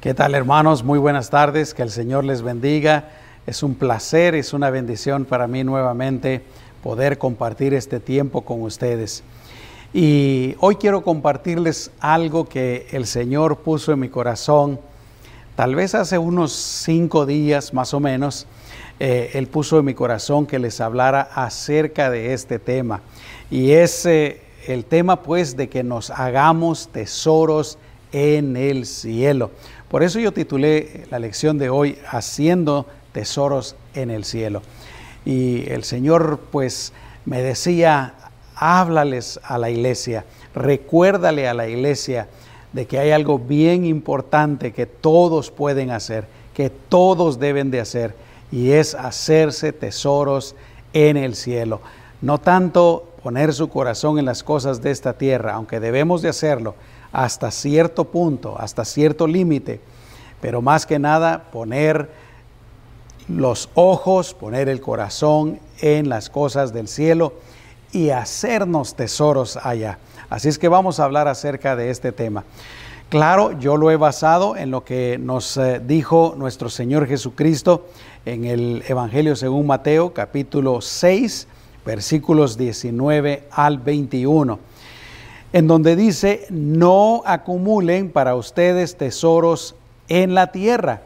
¿Qué tal hermanos? Muy buenas tardes, que el Señor les bendiga. Es un placer, es una bendición para mí nuevamente poder compartir este tiempo con ustedes. Y hoy quiero compartirles algo que el Señor puso en mi corazón, tal vez hace unos cinco días más o menos, eh, Él puso en mi corazón que les hablara acerca de este tema. Y es eh, el tema pues de que nos hagamos tesoros en el cielo. Por eso yo titulé la lección de hoy Haciendo tesoros en el cielo. Y el Señor pues me decía, háblales a la iglesia, recuérdale a la iglesia de que hay algo bien importante que todos pueden hacer, que todos deben de hacer, y es hacerse tesoros en el cielo. No tanto poner su corazón en las cosas de esta tierra, aunque debemos de hacerlo, hasta cierto punto, hasta cierto límite, pero más que nada poner los ojos, poner el corazón en las cosas del cielo y hacernos tesoros allá. Así es que vamos a hablar acerca de este tema. Claro, yo lo he basado en lo que nos eh, dijo nuestro Señor Jesucristo en el Evangelio según Mateo, capítulo 6, versículos 19 al 21 en donde dice, no acumulen para ustedes tesoros en la tierra,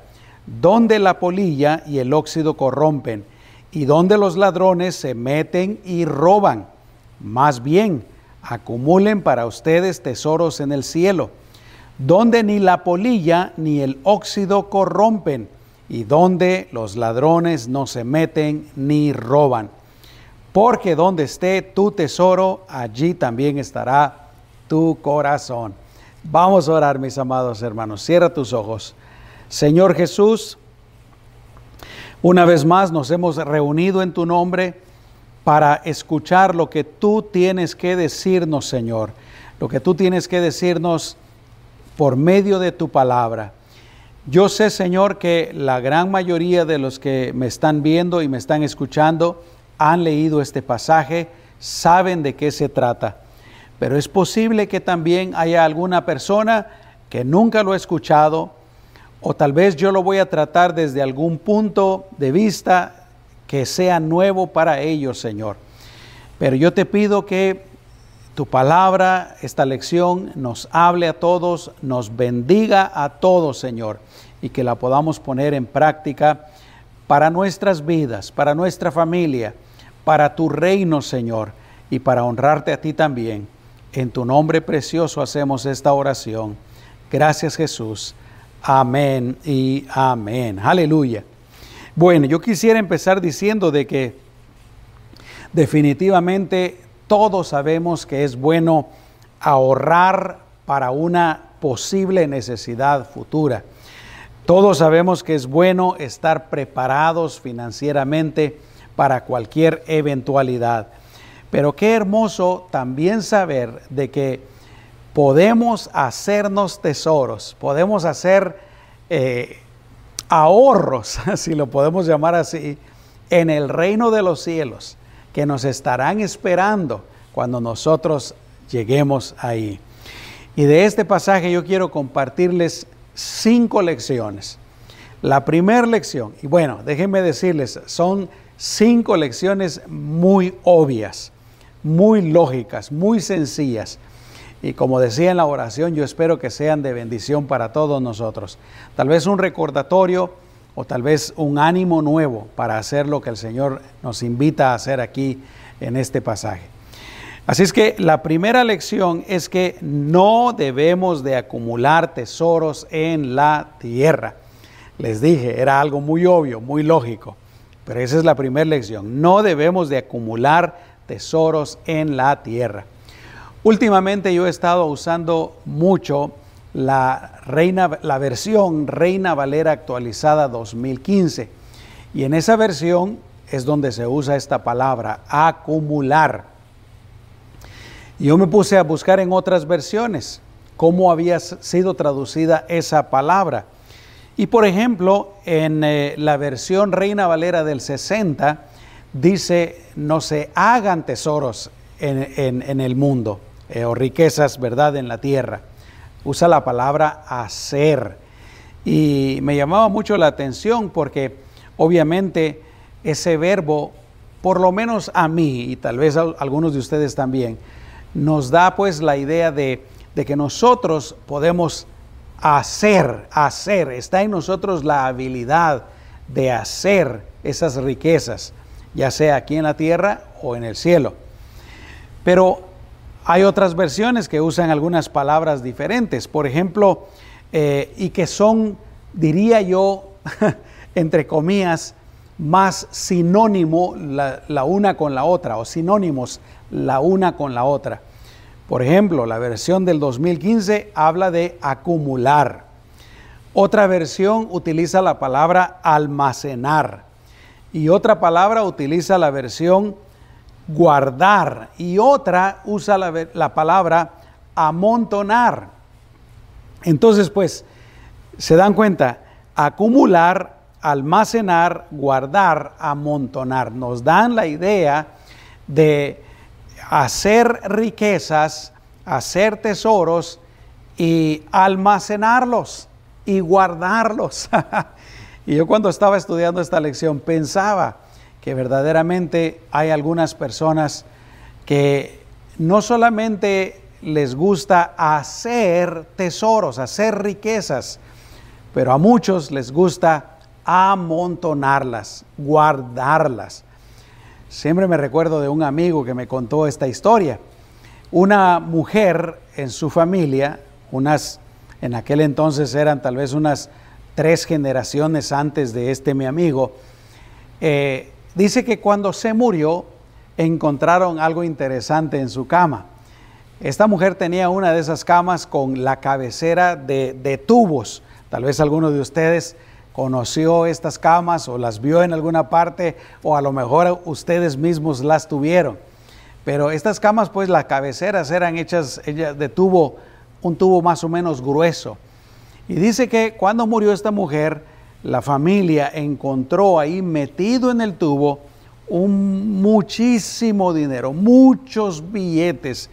donde la polilla y el óxido corrompen, y donde los ladrones se meten y roban. Más bien, acumulen para ustedes tesoros en el cielo, donde ni la polilla ni el óxido corrompen, y donde los ladrones no se meten ni roban. Porque donde esté tu tesoro, allí también estará tu corazón. Vamos a orar, mis amados hermanos. Cierra tus ojos. Señor Jesús, una vez más nos hemos reunido en tu nombre para escuchar lo que tú tienes que decirnos, Señor. Lo que tú tienes que decirnos por medio de tu palabra. Yo sé, Señor, que la gran mayoría de los que me están viendo y me están escuchando han leído este pasaje, saben de qué se trata pero es posible que también haya alguna persona que nunca lo ha escuchado o tal vez yo lo voy a tratar desde algún punto de vista que sea nuevo para ellos, Señor. Pero yo te pido que tu palabra, esta lección, nos hable a todos, nos bendiga a todos, Señor, y que la podamos poner en práctica para nuestras vidas, para nuestra familia, para tu reino, Señor, y para honrarte a ti también. En tu nombre precioso hacemos esta oración. Gracias Jesús. Amén y amén. Aleluya. Bueno, yo quisiera empezar diciendo de que definitivamente todos sabemos que es bueno ahorrar para una posible necesidad futura. Todos sabemos que es bueno estar preparados financieramente para cualquier eventualidad. Pero qué hermoso también saber de que podemos hacernos tesoros, podemos hacer eh, ahorros, si lo podemos llamar así, en el reino de los cielos, que nos estarán esperando cuando nosotros lleguemos ahí. Y de este pasaje yo quiero compartirles cinco lecciones. La primera lección, y bueno, déjenme decirles, son cinco lecciones muy obvias muy lógicas, muy sencillas. Y como decía en la oración, yo espero que sean de bendición para todos nosotros. Tal vez un recordatorio o tal vez un ánimo nuevo para hacer lo que el Señor nos invita a hacer aquí en este pasaje. Así es que la primera lección es que no debemos de acumular tesoros en la tierra. Les dije, era algo muy obvio, muy lógico, pero esa es la primera lección. No debemos de acumular tesoros en la tierra. Últimamente yo he estado usando mucho la, Reina, la versión Reina Valera actualizada 2015 y en esa versión es donde se usa esta palabra, acumular. Yo me puse a buscar en otras versiones cómo había sido traducida esa palabra. Y por ejemplo, en eh, la versión Reina Valera del 60, dice, no se hagan tesoros en, el mundo eh, o riquezas, ¿verdad?, en la tierra. Usa la palabra hacer. Y me llamaba mucho la atención porque obviamente ese verbo, por lo menos a mí y tal vez a algunos de ustedes también, nos da pues la idea de, de que nosotros podemos hacer, hacer, está en nosotros la habilidad de hacer esas riquezas, ya sea aquí en la tierra o en el cielo. Pero hay otras versiones que usan algunas palabras diferentes, por ejemplo, eh, y que son, diría yo, entre comillas, más sinónimo la, la, una con la otra, o sinónimos la una con la otra. Por ejemplo, la versión del 2015 habla de acumular. Otra versión utiliza la palabra almacenar. Y otra palabra utiliza la versión guardar. Y otra usa la, la palabra amontonar. Entonces, pues, se dan cuenta, acumular, almacenar, guardar, amontonar. Nos dan la idea de hacer riquezas, hacer tesoros y almacenarlos y guardarlos. y yo cuando estaba estudiando esta lección pensaba que verdaderamente hay algunas personas que no solamente les gusta hacer tesoros, hacer riquezas, pero a muchos les gusta amontonarlas, guardarlas. Siempre me recuerdo de un amigo que me contó esta historia. Una mujer en su familia, unas en aquel entonces eran tal vez unas tres generaciones antes de este mi amigo, eh, dice que cuando se murió encontraron algo interesante en su cama. Esta mujer tenía una de esas camas con la cabecera de, de tubos. Tal vez alguno de ustedes conoció estas camas o las vio en alguna parte o a lo mejor ustedes mismos las tuvieron. Pero estas camas, pues las cabeceras eran hechas de tubo un tubo más o menos grueso. Y dice que cuando murió esta mujer, la familia encontró ahí metido en el tubo un muchísimo dinero, muchos billetes.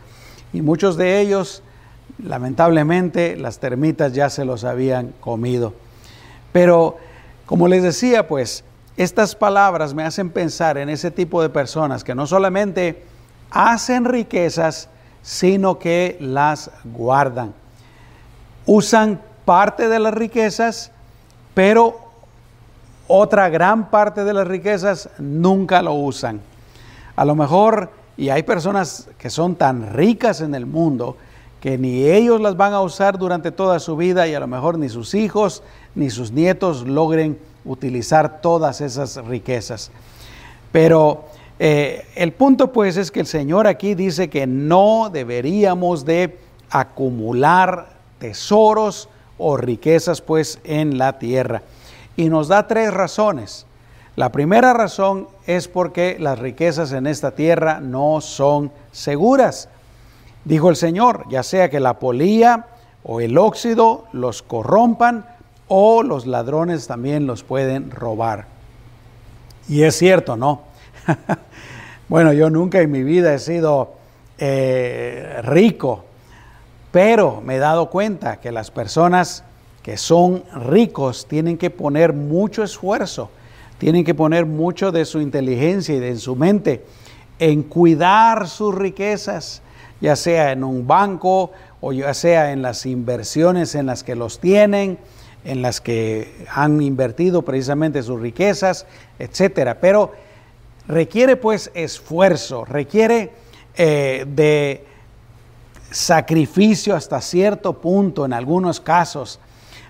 Y muchos de ellos, lamentablemente, las termitas ya se los habían comido. Pero, como les decía, pues, estas palabras me hacen pensar en ese tipo de personas que no solamente hacen riquezas, sino que las guardan. Usan parte de las riquezas, pero otra gran parte de las riquezas nunca lo usan. A lo mejor, y hay personas que son tan ricas en el mundo, que ni ellos las van a usar durante toda su vida y a lo mejor ni sus hijos ni sus nietos logren utilizar todas esas riquezas. Pero eh, el punto pues es que el Señor aquí dice que no deberíamos de acumular tesoros o riquezas pues en la tierra. Y nos da tres razones. La primera razón es porque las riquezas en esta tierra no son seguras. Dijo el Señor, ya sea que la polía o el óxido los corrompan o los ladrones también los pueden robar. Y es cierto, ¿no? bueno, yo nunca en mi vida he sido eh, rico, pero me he dado cuenta que las personas que son ricos tienen que poner mucho esfuerzo, tienen que poner mucho de su inteligencia y de su mente en cuidar sus riquezas, ya sea en un banco o ya sea en las inversiones en las que los tienen, en las que han invertido precisamente sus riquezas, etcétera. Pero requiere pues esfuerzo, requiere eh, de sacrificio hasta cierto punto en algunos casos,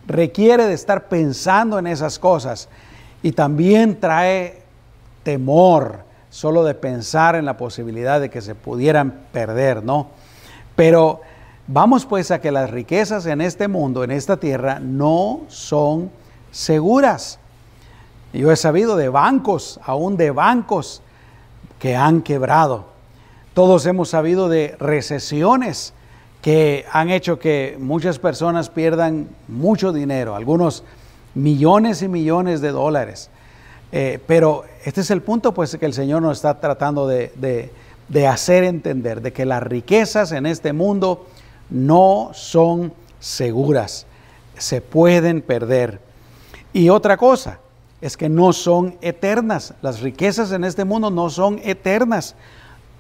requiere de estar pensando en esas cosas y también trae temor solo de pensar en la posibilidad de que se pudieran perder, ¿no? Pero vamos pues a que las riquezas en este mundo, en esta tierra, no son seguras. Yo he sabido de bancos, aún de bancos que han quebrado. Todos hemos sabido de recesiones que han hecho que muchas personas pierdan mucho dinero, algunos millones y millones de dólares. Eh, pero este es el punto pues que el Señor nos está tratando de, de hacer entender, de que las riquezas en este mundo no son seguras. se pueden perder. Y otra cosa es que no son eternas. Las riquezas en este mundo no son eternas.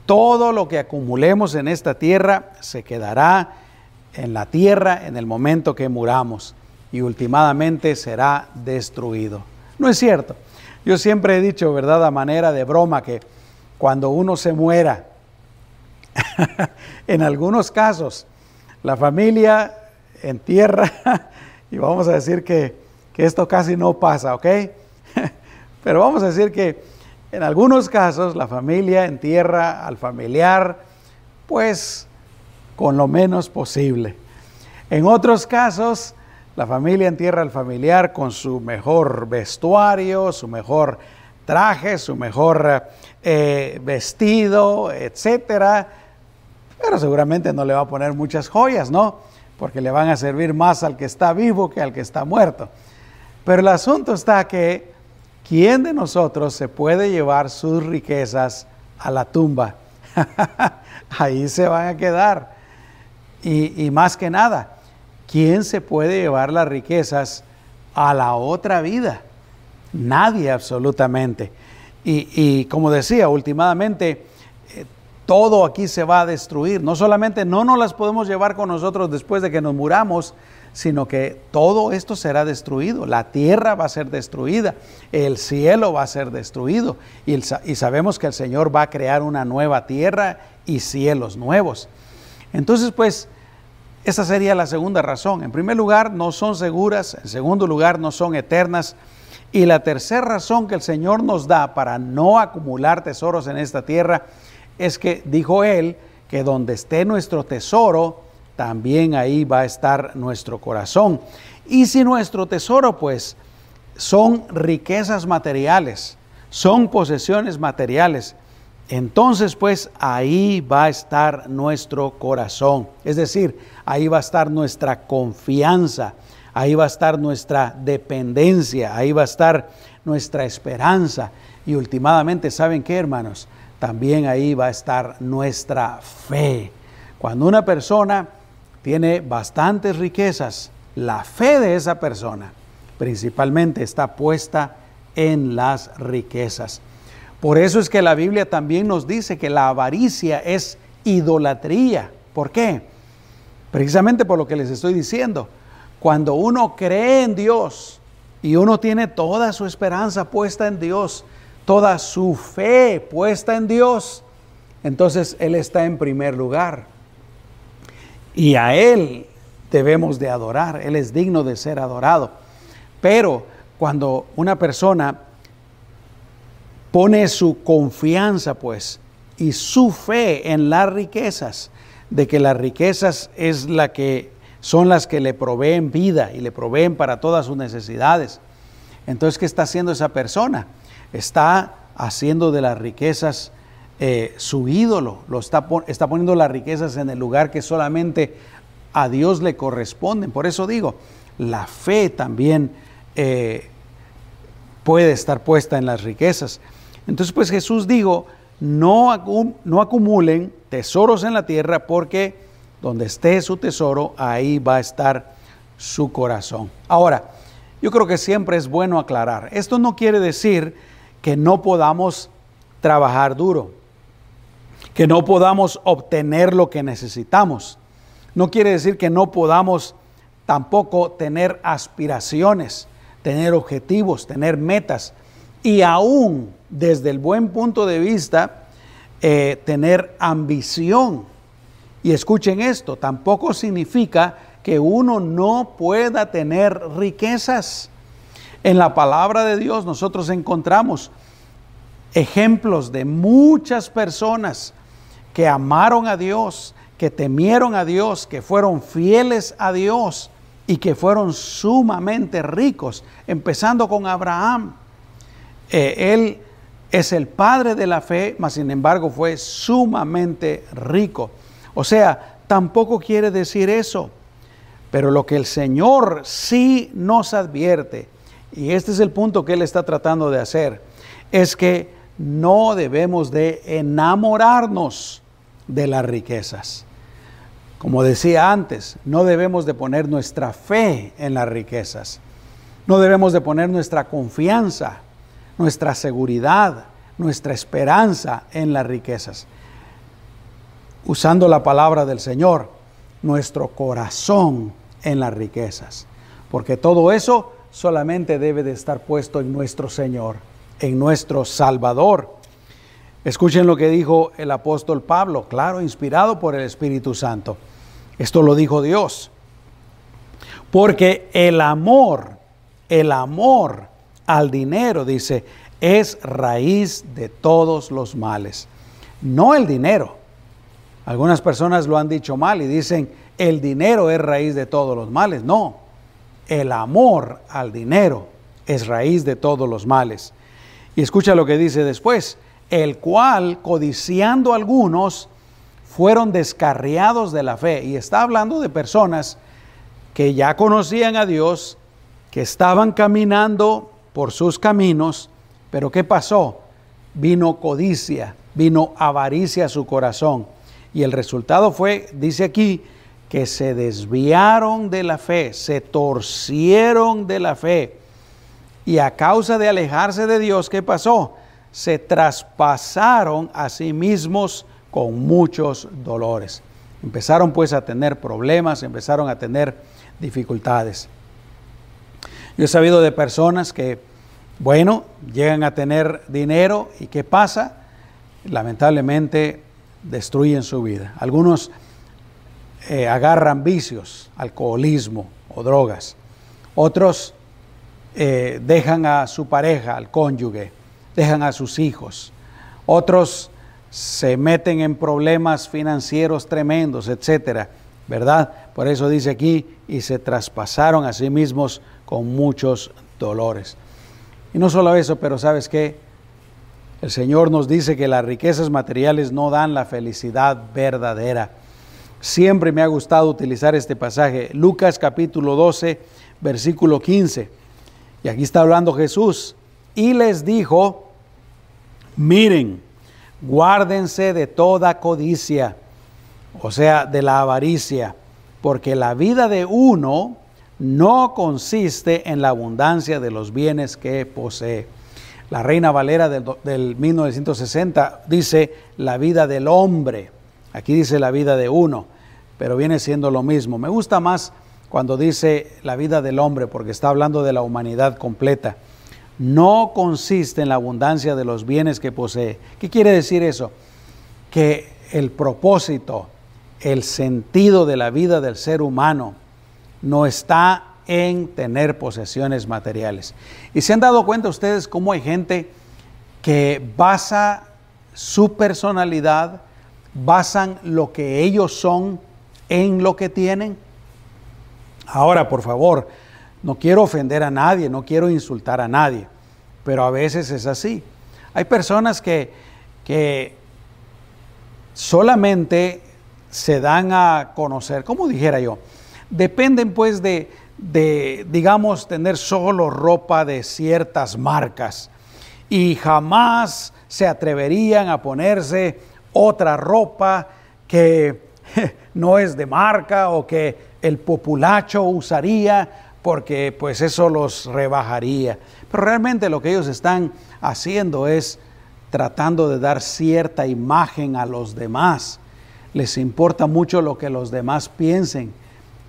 Todo lo que acumulemos en esta tierra se quedará en la tierra en el momento que muramos y últimamente será destruido. No es cierto. Yo siempre he dicho, ¿verdad?, a manera de broma, que cuando uno se muera, en algunos casos, la familia entierra, y vamos a decir que, que esto casi no pasa, ¿ok? Pero vamos a decir que en algunos casos la familia entierra al familiar, pues con lo menos posible. En otros casos, la familia entierra al familiar con su mejor vestuario, su mejor traje, su mejor eh, vestido, etcétera. Pero seguramente no le va a poner muchas joyas, ¿no? Porque le van a servir más al que está vivo que al que está muerto. Pero el asunto está que ¿quién de nosotros se puede llevar sus riquezas a la tumba? Ahí se van a quedar. y más que nada, ¿quién se puede llevar las riquezas a la otra vida? Nadie absolutamente. Y, como decía, últimamente eh, todo aquí se va a destruir. No solamente no nos las podemos llevar con nosotros después de que nos muramos, sino que todo esto será destruido. La tierra va a ser destruida, el cielo va a ser destruido y, sabemos que el Señor va a crear una nueva tierra y cielos nuevos. Entonces, pues, esa sería la segunda razón. En primer lugar, no son seguras. En segundo lugar, no son eternas. Y la tercera razón que el Señor nos da para no acumular tesoros en esta tierra es que dijo Él que donde esté nuestro tesoro, también ahí va a estar nuestro corazón. Y si nuestro tesoro, pues, son riquezas materiales, son posesiones materiales, entonces pues ahí va a estar nuestro corazón. Es decir, ahí va a estar nuestra confianza, ahí va a estar nuestra dependencia, ahí va a estar nuestra esperanza. Y últimamente, ¿saben qué, hermanos? También ahí va a estar nuestra fe. Cuando una persona tiene bastantes riquezas, la fe de esa persona principalmente está puesta en las riquezas. Por eso es que la Biblia también nos dice que la avaricia es idolatría. ¿Por qué? Precisamente por lo que les estoy diciendo. Cuando uno cree en Dios y uno tiene toda su esperanza puesta en Dios, toda su fe puesta en Dios, entonces Él está en primer lugar. Y a Él debemos de adorar. Él es digno de ser adorado. Pero cuando una persona pone su confianza pues y su fe en las riquezas, de que las riquezas es la que son las que le proveen vida y le proveen para todas sus necesidades. Entonces, ¿qué está haciendo esa persona? Está haciendo de las riquezas eh, su ídolo, lo está, está poniendo las riquezas en el lugar que solamente a Dios le corresponden. Por eso digo, la fe también eh, puede estar puesta en las riquezas. Entonces pues Jesús dijo, no, no acumulen tesoros en la tierra porque donde esté su tesoro, ahí va a estar su corazón. Ahora, yo creo que siempre es bueno aclarar, esto no quiere decir que no podamos trabajar duro, que no podamos obtener lo que necesitamos. No quiere decir que no podamos tampoco tener aspiraciones, tener objetivos, tener metas y aún desde el buen punto de vista eh, tener ambición. Y escuchen esto, tampoco significa que uno no pueda tener riquezas. En la palabra de Dios nosotros encontramos ejemplos de muchas personas que amaron a Dios, que temieron a Dios, que fueron fieles a Dios y que fueron sumamente ricos, empezando con Abraham. Eh, él es el padre de la fe, mas sin embargo fue sumamente rico. O sea, tampoco quiere decir eso. Pero lo que el Señor sí nos advierte, y este es el punto que Él está tratando de hacer, es que no debemos de enamorarnos de las riquezas. Como decía antes, no debemos de poner nuestra fe en las riquezas. No debemos de poner nuestra confianza, nuestra seguridad, nuestra esperanza en las riquezas. Usando la palabra del Señor, nuestro corazón en las riquezas. Porque todo eso solamente debe de estar puesto en nuestro Señor, en nuestro Salvador. Escuchen lo que dijo el apóstol Pablo, claro, inspirado por el Espíritu Santo. Esto lo dijo Dios. Porque el amor, el amor al dinero, dice, es raíz de todos los males. No el dinero. Algunas personas lo han dicho mal y dicen, el dinero es raíz de todos los males. No, el amor al dinero es raíz de todos los males. Y escucha lo que dice después, el cual, codiciando algunos, fueron descarriados de la fe. Y está hablando de personas que ya conocían a Dios, que estaban caminando por sus caminos, pero ¿qué pasó? Vino codicia, vino avaricia a su corazón. Y el resultado fue, dice aquí, que se desviaron de la fe, se torcieron de la fe. Y a causa de alejarse de Dios, ¿qué pasó? Se traspasaron a sí mismos con muchos dolores. Empezaron pues a tener problemas, empezaron a tener dificultades. Yo he sabido de personas que, bueno, llegan a tener dinero y ¿qué pasa? Lamentablemente destruyen su vida. Algunos eh, agarran vicios, alcoholismo o drogas. Otros eh, dejan a su pareja, al cónyuge, dejan a sus hijos. Otros se meten en problemas financieros tremendos, etcétera, ¿verdad? Por eso dice aquí, y se traspasaron a sí mismos con muchos dolores. Y no solo eso, pero ¿sabes qué? El Señor nos dice que las riquezas materiales no dan la felicidad verdadera. Siempre me ha gustado utilizar este pasaje, Lucas capítulo 12, versículo 15. Y aquí está hablando Jesús. Y les dijo, miren, guárdense de toda codicia, o sea, de la avaricia, porque la vida de uno no consiste en la abundancia de los bienes que posee. La Reina Valera del, del 1960 dice la vida del hombre. Aquí dice la vida de uno, pero viene siendo lo mismo. Me gusta más cuando dice la vida del hombre, porque está hablando de la humanidad completa. No consiste en la abundancia de los bienes que posee. ¿Qué quiere decir eso? Que el propósito, el sentido de la vida del ser humano no está en tener posesiones materiales. Y se han dado cuenta ustedes cómo hay gente que basa su personalidad, basan lo que ellos son en lo que tienen. Ahora, por favor, no quiero ofender a nadie, no quiero insultar a nadie, pero a veces es así. Hay personas que, que solamente se dan a conocer, como dijera yo, dependen pues de, de, digamos, tener solo ropa de ciertas marcas y jamás se atreverían a ponerse otra ropa que no es de marca o que el populacho usaría porque pues eso los rebajaría. Pero realmente lo que ellos están haciendo es tratando de dar cierta imagen a los demás. Les importa mucho lo que los demás piensen.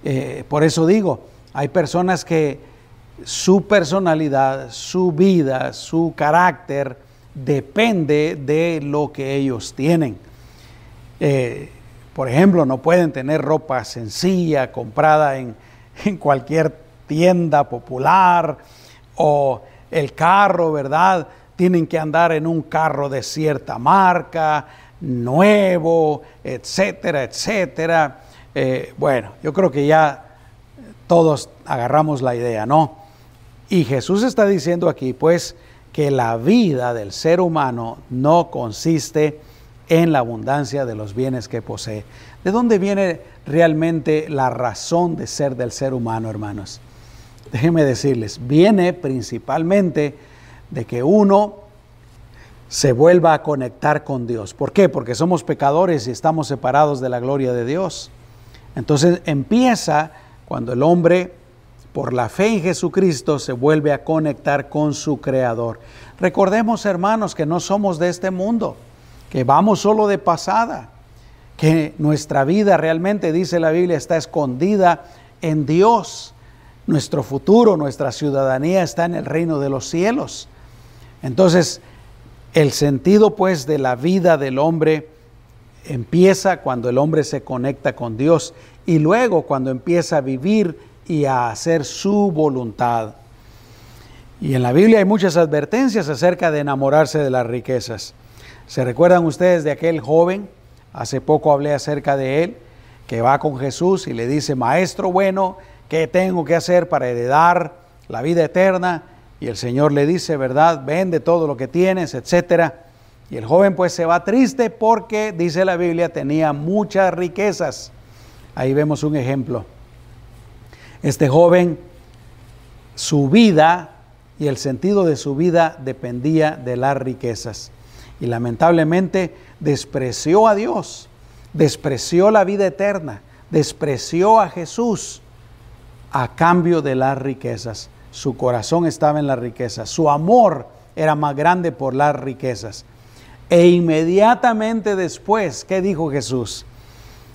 Eh, por eso digo, hay personas que su personalidad, su vida, su carácter depende de lo que ellos tienen. Eh, por ejemplo, no pueden tener ropa sencilla comprada en, cualquier tienda popular o el carro, ¿verdad? Tienen que andar en un carro de cierta marca, nuevo, etcétera, etcétera. Eh, bueno, yo creo que ya todos agarramos la idea, ¿no? Y Jesús está diciendo aquí, pues, que la vida del ser humano no consiste en la abundancia de los bienes que posee. ¿De dónde viene realmente la razón de ser del ser humano, hermanos? Déjenme decirles, viene principalmente de que uno se vuelva a conectar con Dios. ¿Por qué? Porque somos pecadores y estamos separados de la gloria de Dios. Entonces empieza cuando el hombre, por la fe en Jesucristo, se vuelve a conectar con su Creador. Recordemos, hermanos, que no somos de este mundo, que vamos solo de pasada, que nuestra vida realmente, dice la Biblia, está escondida en Dios. Nuestro futuro, nuestra ciudadanía está en el reino de los cielos. Entonces, el sentido pues de la vida del hombre empieza cuando el hombre se conecta con Dios y luego cuando empieza a vivir y a hacer su voluntad. Y en la Biblia hay muchas advertencias acerca de enamorarse de las riquezas. ¿Se recuerdan ustedes de aquel joven? Hace poco hablé acerca de él, que va con Jesús y le dice, Maestro bueno, ¿qué tengo que hacer para heredar la vida eterna? Y el Señor le dice, ¿verdad? Vende todo lo que tienes, etcétera. Y el joven pues se va triste porque, dice la Biblia, tenía muchas riquezas. Ahí vemos un ejemplo. Este joven, su vida y el sentido de su vida dependía de las riquezas. Y lamentablemente despreció a Dios, despreció la vida eterna, despreció a Jesús a cambio de las riquezas. Su corazón estaba en las riquezas, su amor era más grande por las riquezas. E inmediatamente después, ¿qué dijo Jesús?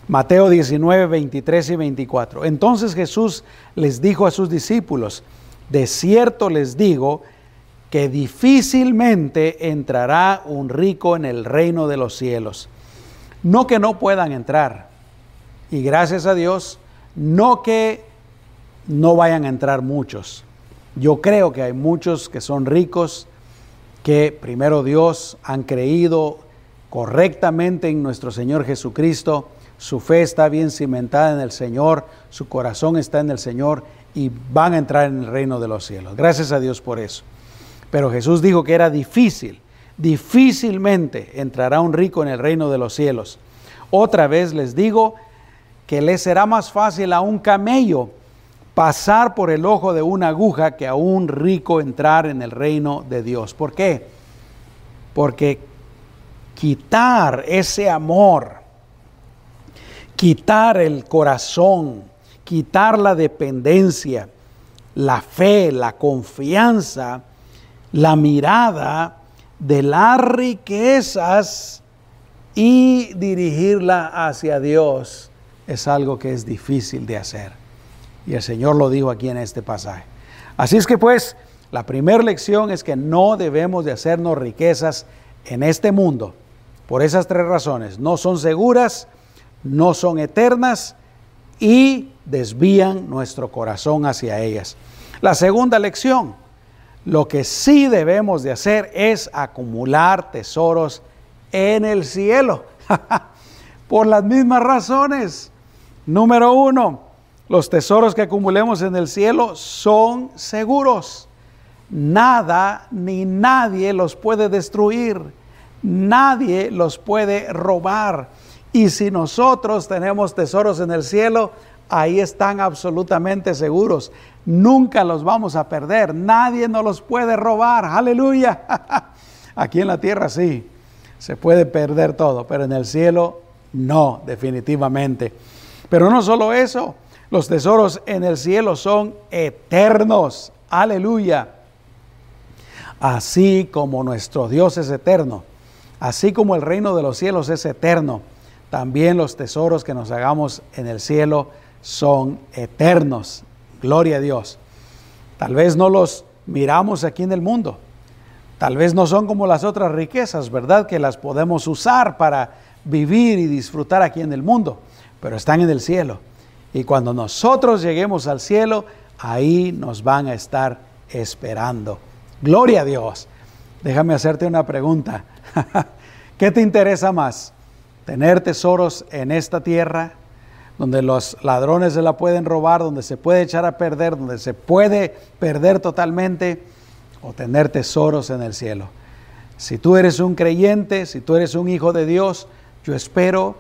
Mateo 19, 23 y 24. Entonces Jesús les dijo a sus discípulos, de cierto les digo que difícilmente entrará un rico en el reino de los cielos. No que no puedan entrar, y gracias a Dios, no que no vayan a entrar muchos. Yo creo que hay muchos que son ricos, que primero Dios han creído correctamente en nuestro Señor Jesucristo, su fe está bien cimentada en el Señor, su corazón está en el Señor y van a entrar en el reino de los cielos. Gracias a Dios por eso. Pero Jesús dijo que era difícil, difícilmente entrará un rico en el reino de los cielos. Otra vez les digo que le será más fácil a un camello pasar por el ojo de una aguja que a un rico entrar en el reino de Dios. ¿Por qué? Porque quitar ese amor, quitar el corazón, quitar la dependencia, la fe, la confianza, la mirada de las riquezas y dirigirla hacia Dios es algo que es difícil de hacer. Y el Señor lo dijo aquí en este pasaje. Así es que pues, la primera lección es que no debemos de hacernos riquezas en este mundo. Por esas tres razones. No son seguras, no son eternas y desvían nuestro corazón hacia ellas. La segunda lección, lo que sí debemos de hacer es acumular tesoros en el cielo. Por las mismas razones. Número uno, los tesoros que acumulemos en el cielo son seguros. Nada ni nadie los puede destruir. Nadie los puede robar. Y si nosotros tenemos tesoros en el cielo, ahí están absolutamente seguros. Nunca los vamos a perder. Nadie nos los puede robar. Aleluya. Aquí en la tierra sí, se puede perder todo, pero en el cielo no, definitivamente. Pero no solo eso, los tesoros en el cielo son eternos. Aleluya. Así como nuestro Dios es eterno, así como el reino de los cielos es eterno, también los tesoros que nos hagamos en el cielo son eternos. Gloria a Dios. Tal vez no los miramos aquí en el mundo. Tal vez no son como las otras riquezas, ¿verdad? Que las podemos usar para vivir y disfrutar aquí en el mundo, pero están en el cielo. Y cuando nosotros lleguemos al cielo, ahí nos van a estar esperando. Gloria a Dios. Déjame hacerte una pregunta. ¿Qué te interesa más? ¿Tener tesoros en esta tierra donde los ladrones se la pueden robar, donde se puede echar a perder, donde se puede perder totalmente? ¿O tener tesoros en el cielo? Si tú eres un creyente, si tú eres un hijo de Dios, yo espero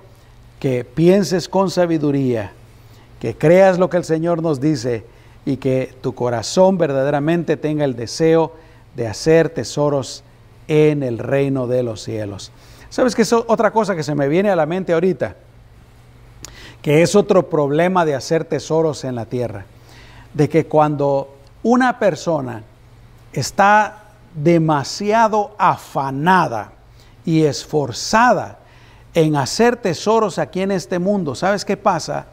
que pienses con sabiduría que creas lo que el Señor nos dice y que tu corazón verdaderamente tenga el deseo de hacer tesoros en el reino de los cielos. ¿Sabes qué es otra cosa que se me viene a la mente ahorita? Que es otro problema de hacer tesoros en la tierra, de que cuando una persona está demasiado afanada y esforzada en hacer tesoros aquí en este mundo, ¿sabes qué pasa?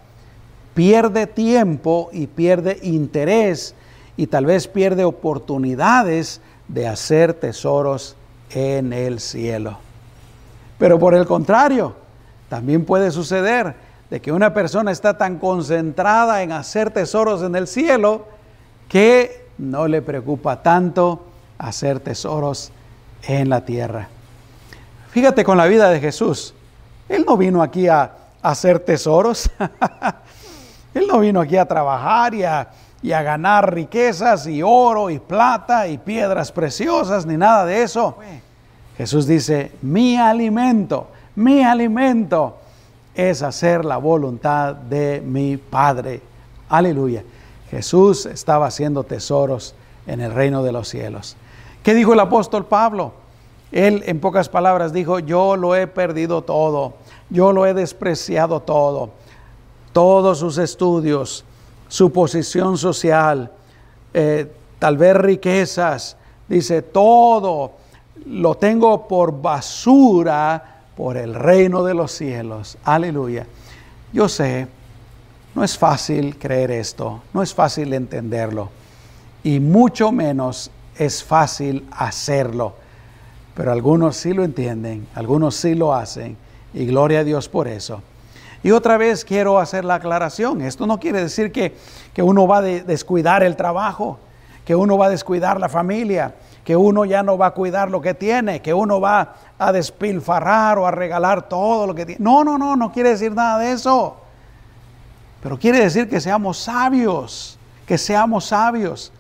Pierde tiempo y pierde interés y tal vez pierde oportunidades de hacer tesoros en el cielo. Pero por el contrario, también puede suceder de que una persona está tan concentrada en hacer tesoros en el cielo que no le preocupa tanto hacer tesoros en la tierra. Fíjate con la vida de Jesús. Él no vino aquí a, hacer tesoros. Él no vino aquí a trabajar y a, y a ganar riquezas y oro y plata y piedras preciosas ni nada de eso. Jesús dice, mi alimento, mi alimento es hacer la voluntad de mi Padre. Aleluya. Jesús estaba haciendo tesoros en el reino de los cielos. ¿Qué dijo el apóstol Pablo? Él en pocas palabras dijo, yo lo he perdido todo, yo lo he despreciado todo, todos sus estudios, su posición social, eh, tal vez riquezas, dice, todo lo tengo por basura por el reino de los cielos. Aleluya. Yo sé, no es fácil creer esto, no es fácil entenderlo y mucho menos es fácil hacerlo. Pero algunos sí lo entienden, algunos sí lo hacen y gloria a Dios por eso. Y otra vez quiero hacer la aclaración, esto no quiere decir que, que uno va a descuidar el trabajo, que uno va a descuidar la familia, que uno ya no va a cuidar lo que tiene, que uno va a despilfarrar o a regalar todo lo que tiene. No, no, no, no quiere decir nada de eso. Pero quiere decir que seamos sabios, que seamos sabios,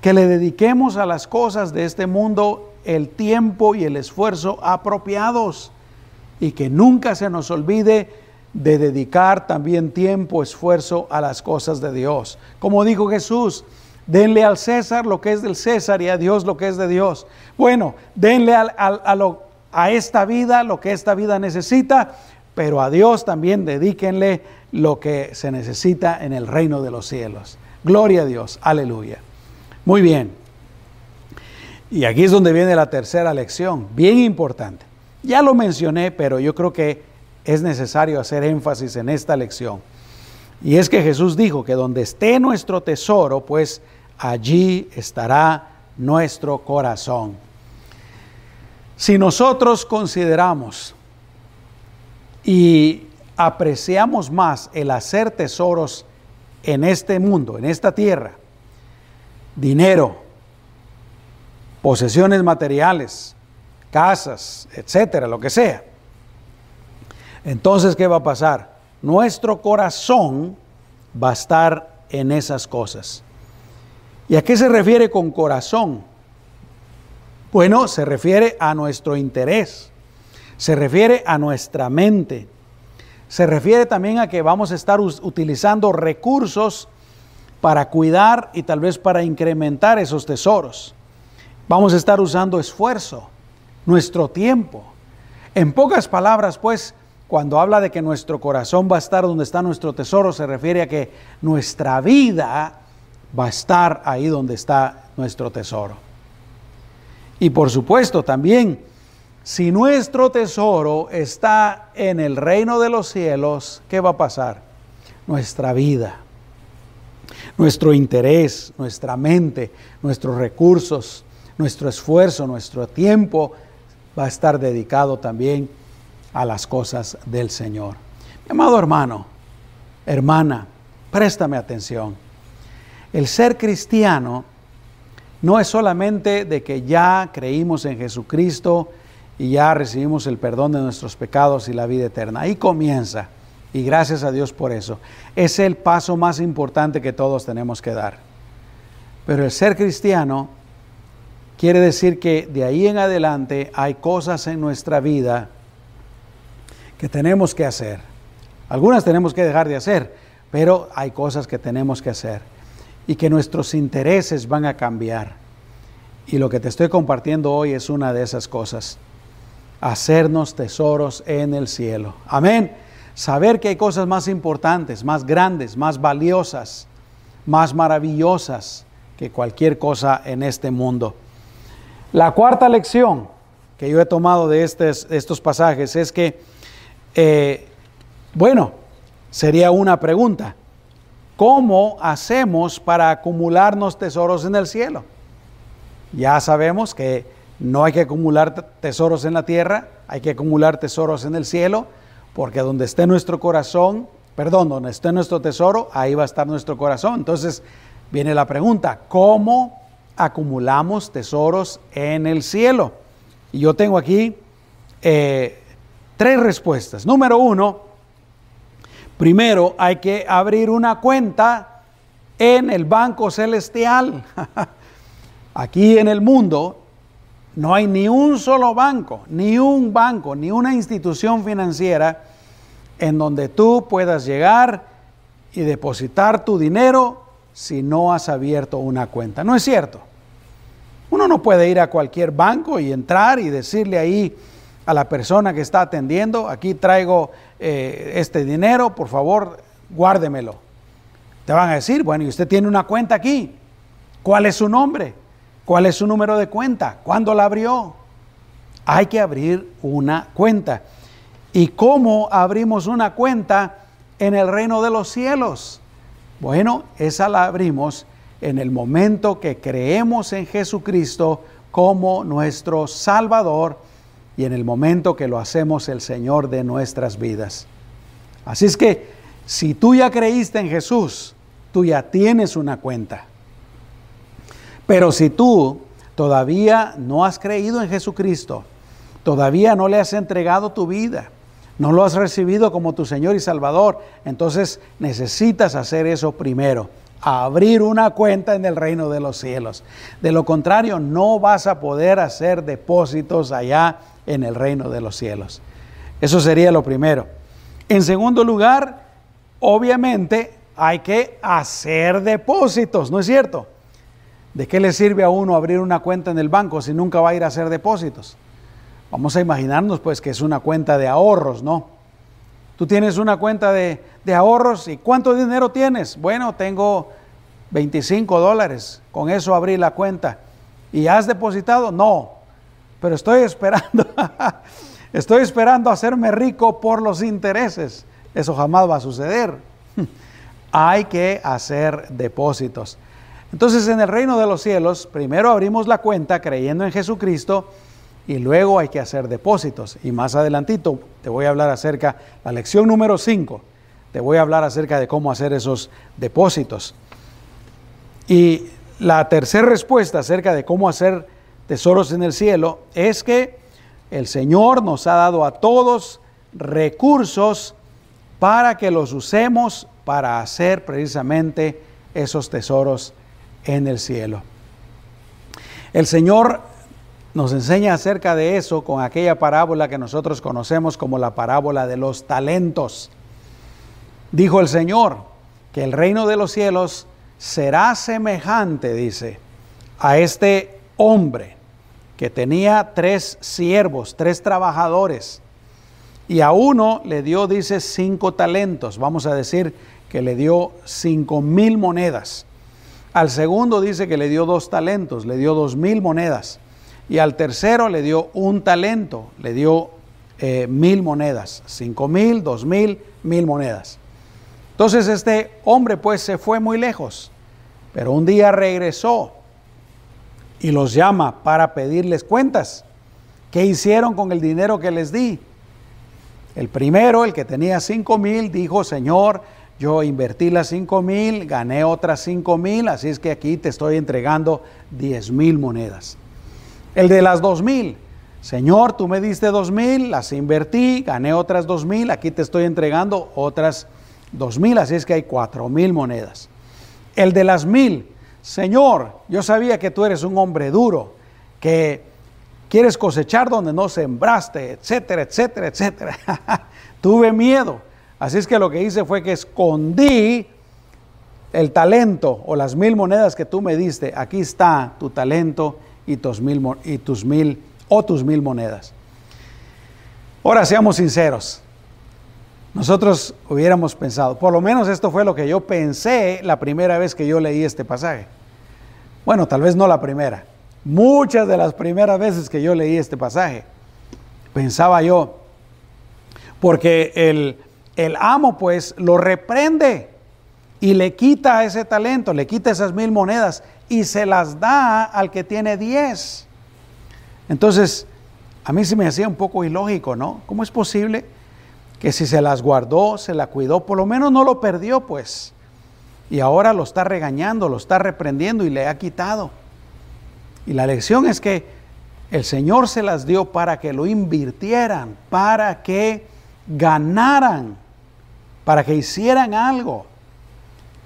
que le dediquemos a las cosas de este mundo el tiempo y el esfuerzo apropiados y que nunca se nos olvide de dedicar también tiempo, esfuerzo a las cosas de Dios. Como dijo Jesús, denle al César lo que es del César y a Dios lo que es de Dios. Bueno, denle a, esta vida lo que esta vida necesita, pero a Dios también dedíquenle lo que se necesita en el reino de los cielos. Gloria a Dios, aleluya. Muy bien. Y aquí es donde viene la tercera lección, bien importante. Ya lo mencioné, pero yo creo que es necesario hacer énfasis en esta lección. Y es que Jesús dijo que donde esté nuestro tesoro, pues allí estará nuestro corazón. Si nosotros consideramos y apreciamos más el hacer tesoros en este mundo, en esta tierra, dinero, posesiones materiales, casas, etcétera, lo que sea. Entonces, ¿qué va a pasar? Nuestro corazón va a estar en esas cosas. ¿Y a qué se refiere con corazón? Bueno, se refiere a nuestro interés, se refiere a nuestra mente, se refiere también a que vamos a estar utilizando recursos para cuidar y tal vez para incrementar esos tesoros. Vamos a estar usando esfuerzo, nuestro tiempo. En pocas palabras, pues, cuando habla de que nuestro corazón va a estar donde está nuestro tesoro, se refiere a que nuestra vida va a estar ahí donde está nuestro tesoro. Y por supuesto también, si nuestro tesoro está en el reino de los cielos, ¿qué va a pasar? Nuestra vida, nuestro interés, nuestra mente, nuestros recursos, nuestro esfuerzo, nuestro tiempo va a estar dedicado también a las cosas del Señor. Mi amado hermano, hermana, préstame atención. El ser cristiano no es solamente de que ya creímos en Jesucristo y ya recibimos el perdón de nuestros pecados y la vida eterna. Ahí comienza. Y gracias a Dios por eso. Es el paso más importante que todos tenemos que dar. Pero el ser cristiano quiere decir que de ahí en adelante hay cosas en nuestra vida que tenemos que hacer. Algunas tenemos que dejar de hacer, pero hay cosas que tenemos que hacer y que nuestros intereses van a cambiar. Y lo que te estoy compartiendo hoy es una de esas cosas. Hacernos tesoros en el cielo. Amén. saber que hay cosas más importantes, más grandes, más valiosas, más maravillosas que cualquier cosa en este mundo. La cuarta lección que yo he tomado de estos, pasajes es que, eh, bueno, sería una pregunta. ¿Cómo hacemos para acumularnos tesoros en el cielo? Ya sabemos que no hay que acumular tesoros en la tierra, hay que acumular tesoros en el cielo, porque donde esté nuestro corazón, perdón, donde esté nuestro tesoro, ahí va a estar nuestro corazón. Entonces viene la pregunta, ¿cómo acumulamos tesoros en el cielo? Y yo tengo aquí eh, tres respuestas. Número uno, Primero hay que abrir una cuenta en el Banco Celestial. Aquí en el mundo no hay ni un solo banco, ni un banco, ni una institución financiera en donde tú puedas llegar y depositar tu dinero si no has abierto una cuenta. No es cierto. Uno no puede ir a cualquier banco y entrar y decirle ahí a la persona que está atendiendo, aquí traigo eh, este dinero, por favor, guárdemelo. Te van a decir, bueno, y usted tiene una cuenta aquí. ¿Cuál es su nombre? ¿Cuál es su número de cuenta? ¿Cuándo la abrió? Hay que abrir una cuenta. ¿Y cómo abrimos una cuenta en el reino de los cielos? Bueno, esa la abrimos en el momento que creemos en Jesucristo como nuestro Salvador y en el momento que lo hacemos el Señor de nuestras vidas. Así es que si tú ya creíste en Jesús, tú ya tienes una cuenta. Pero si tú todavía no has creído en Jesucristo, todavía no le has entregado tu vida, no lo has recibido como tu Señor y Salvador, entonces necesitas hacer eso primero, abrir una cuenta en el reino de los cielos. De lo contrario, no vas a poder hacer depósitos allá en el reino de los cielos. Eso sería lo primero. En segundo lugar, obviamente hay que hacer depósitos, ¿no es cierto? ¿De qué le sirve a uno abrir una cuenta en el banco si nunca va a ir a hacer depósitos? Vamos a imaginarnos pues que es una cuenta de ahorros, ¿no? Tú tienes una cuenta de, de ahorros y ¿cuánto dinero tienes? Bueno, tengo 25 dólares, con eso abrí la cuenta. ¿Y has depositado? No, pero estoy esperando, estoy esperando hacerme rico por los intereses. Eso jamás va a suceder. Hay que hacer depósitos. Entonces en el reino de los cielos, primero abrimos la cuenta creyendo en Jesucristo y luego hay que hacer depósitos. Y más adelantito te voy a hablar acerca, la lección número 5, te voy a hablar acerca de cómo hacer esos depósitos. Y la tercera respuesta acerca de cómo hacer tesoros en el cielo es que el Señor nos ha dado a todos recursos para que los usemos para hacer precisamente esos tesoros en el cielo. El Señor nos enseña acerca de eso con aquella parábola que nosotros conocemos como la parábola de los talentos. Dijo el Señor que el reino de los cielos será semejante, dice, a este hombre que tenía tres siervos, tres trabajadores, y a uno le dio, dice, cinco talentos, vamos a decir que le dio cinco mil monedas. Al segundo dice que le dio dos talentos, le dio dos mil monedas. Y al tercero le dio un talento, le dio eh, mil monedas, cinco mil, dos mil, mil monedas. Entonces este hombre pues se fue muy lejos, pero un día regresó y los llama para pedirles cuentas. ¿Qué hicieron con el dinero que les di? El primero, el que tenía cinco mil, dijo, Señor, yo invertí las cinco mil, gané otras cinco mil, así es que aquí te estoy entregando diez mil monedas. El de las dos mil, Señor, tú me diste dos mil, las invertí, gané otras dos mil, aquí te estoy entregando otras dos mil, así es que hay cuatro mil monedas. El de las mil, Señor, yo sabía que tú eres un hombre duro, que quieres cosechar donde no sembraste, etcétera, etcétera, etcétera. Tuve miedo. Así es que lo que hice fue que escondí el talento o las mil monedas que tú me diste. Aquí está tu talento y tus mil, y tus mil o tus mil monedas. Ahora seamos sinceros. Nosotros hubiéramos pensado, por lo menos esto fue lo que yo pensé la primera vez que yo leí este pasaje. Bueno, tal vez no la primera, muchas de las primeras veces que yo leí este pasaje, pensaba yo, porque el, el amo pues lo reprende y le quita ese talento, le quita esas mil monedas y se las da al que tiene diez. Entonces, a mí se me hacía un poco ilógico, ¿no? ¿Cómo es posible que si se las guardó, se la cuidó, por lo menos no lo perdió, pues? Y ahora lo está regañando, lo está reprendiendo y le ha quitado. Y la lección es que el Señor se las dio para que lo invirtieran, para que ganaran, para que hicieran algo.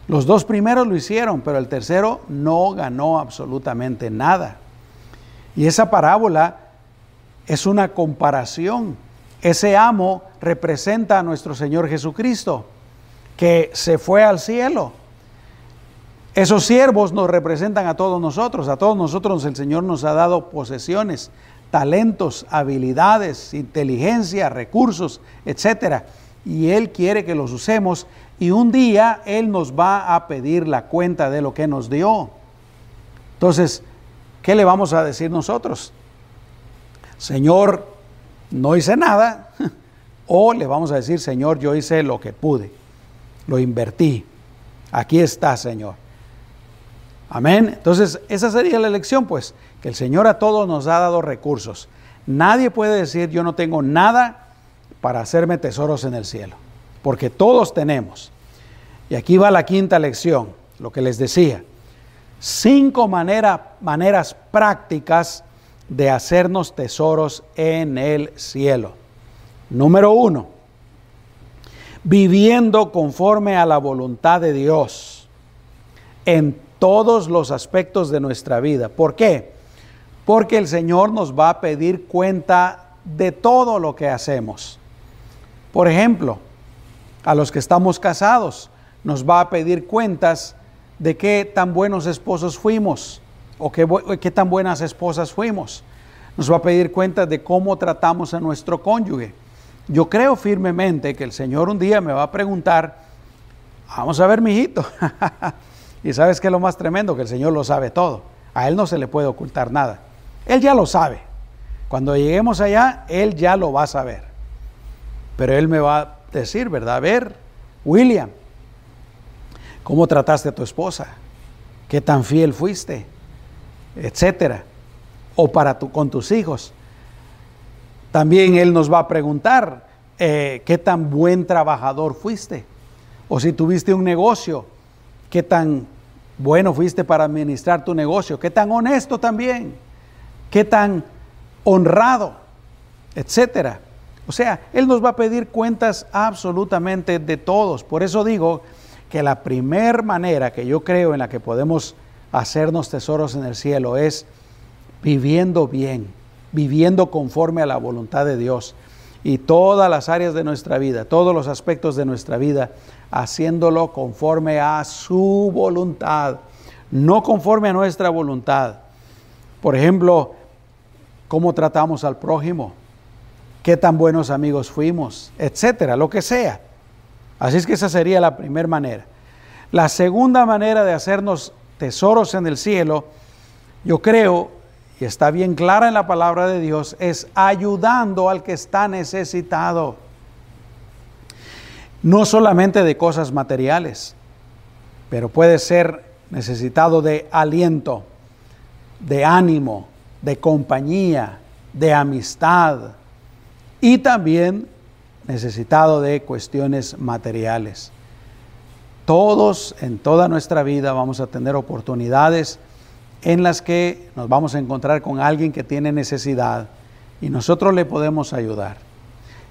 Los dos primeros lo hicieron, pero el tercero no ganó absolutamente nada. Y esa parábola es una comparación. Ese amo representa a nuestro Señor Jesucristo, que se fue al cielo. Esos siervos nos representan a todos nosotros. A todos nosotros el Señor nos ha dado posesiones, talentos, habilidades, inteligencia, recursos, etc. Y Él quiere que los usemos y un día Él nos va a pedir la cuenta de lo que nos dio. Entonces, ¿qué le vamos a decir nosotros? Señor, no hice nada. O le vamos a decir, Señor, yo hice lo que pude. Lo invertí. Aquí está, Señor. Amén. Entonces, esa sería la elección, pues, que el Señor a todos nos ha dado recursos. Nadie puede decir, yo no tengo nada para hacerme tesoros en el cielo porque todos tenemos. Y aquí va la quinta lección, lo que les decía. Cinco maneras prácticas de hacernos tesoros en el cielo. Número uno, viviendo conforme a la voluntad de Dios en todos los aspectos de nuestra vida. ¿Por qué? Porque el Señor nos va a pedir cuenta de todo lo que hacemos. Por ejemplo, a los que estamos casados, nos va a pedir cuentas de qué tan buenos esposos fuimos o qué, tan buenas esposas fuimos. Nos va a pedir cuentas de cómo tratamos a nuestro cónyuge. Yo creo firmemente que el Señor un día me va a preguntar, vamos a ver, mijito. y sabes que lo más tremendo, que el Señor lo sabe todo. A Él no se le puede ocultar nada. Él ya lo sabe. Cuando lleguemos allá, Él ya lo va a saber. Pero Él me va decir, ¿verdad? A ver, William, ¿cómo trataste a tu esposa? ¿Qué tan fiel fuiste? Etcétera. O para tu, con tus hijos. También Él nos va a preguntar, eh, ¿qué tan buen trabajador fuiste? O si tuviste un negocio, ¿qué tan bueno fuiste para administrar tu negocio? ¿Qué tan honesto también? ¿Qué tan honrado? Etcétera. O sea, Él nos va a pedir cuentas absolutamente de todos. Por eso digo que la primer manera que yo creo en la que podemos hacernos tesoros en el cielo es viviendo bien, viviendo conforme a la voluntad de Dios y todas las áreas de nuestra vida, todos los aspectos de nuestra vida, haciéndolo conforme a su voluntad, no conforme a nuestra voluntad. Por ejemplo, cómo tratamos al prójimo, qué tan buenos amigos fuimos, etcétera, lo que sea. Así es que esa sería la primera manera. La segunda manera de hacernos tesoros en el cielo, yo creo, y está bien clara en la palabra de Dios, es ayudando al que está necesitado. No solamente de cosas materiales, pero puede ser necesitado de aliento, de ánimo, de compañía, de amistad, y también necesitado de cuestiones materiales. Todos en toda nuestra vida vamos a tener oportunidades en las que nos vamos a encontrar con alguien que tiene necesidad y nosotros le podemos ayudar.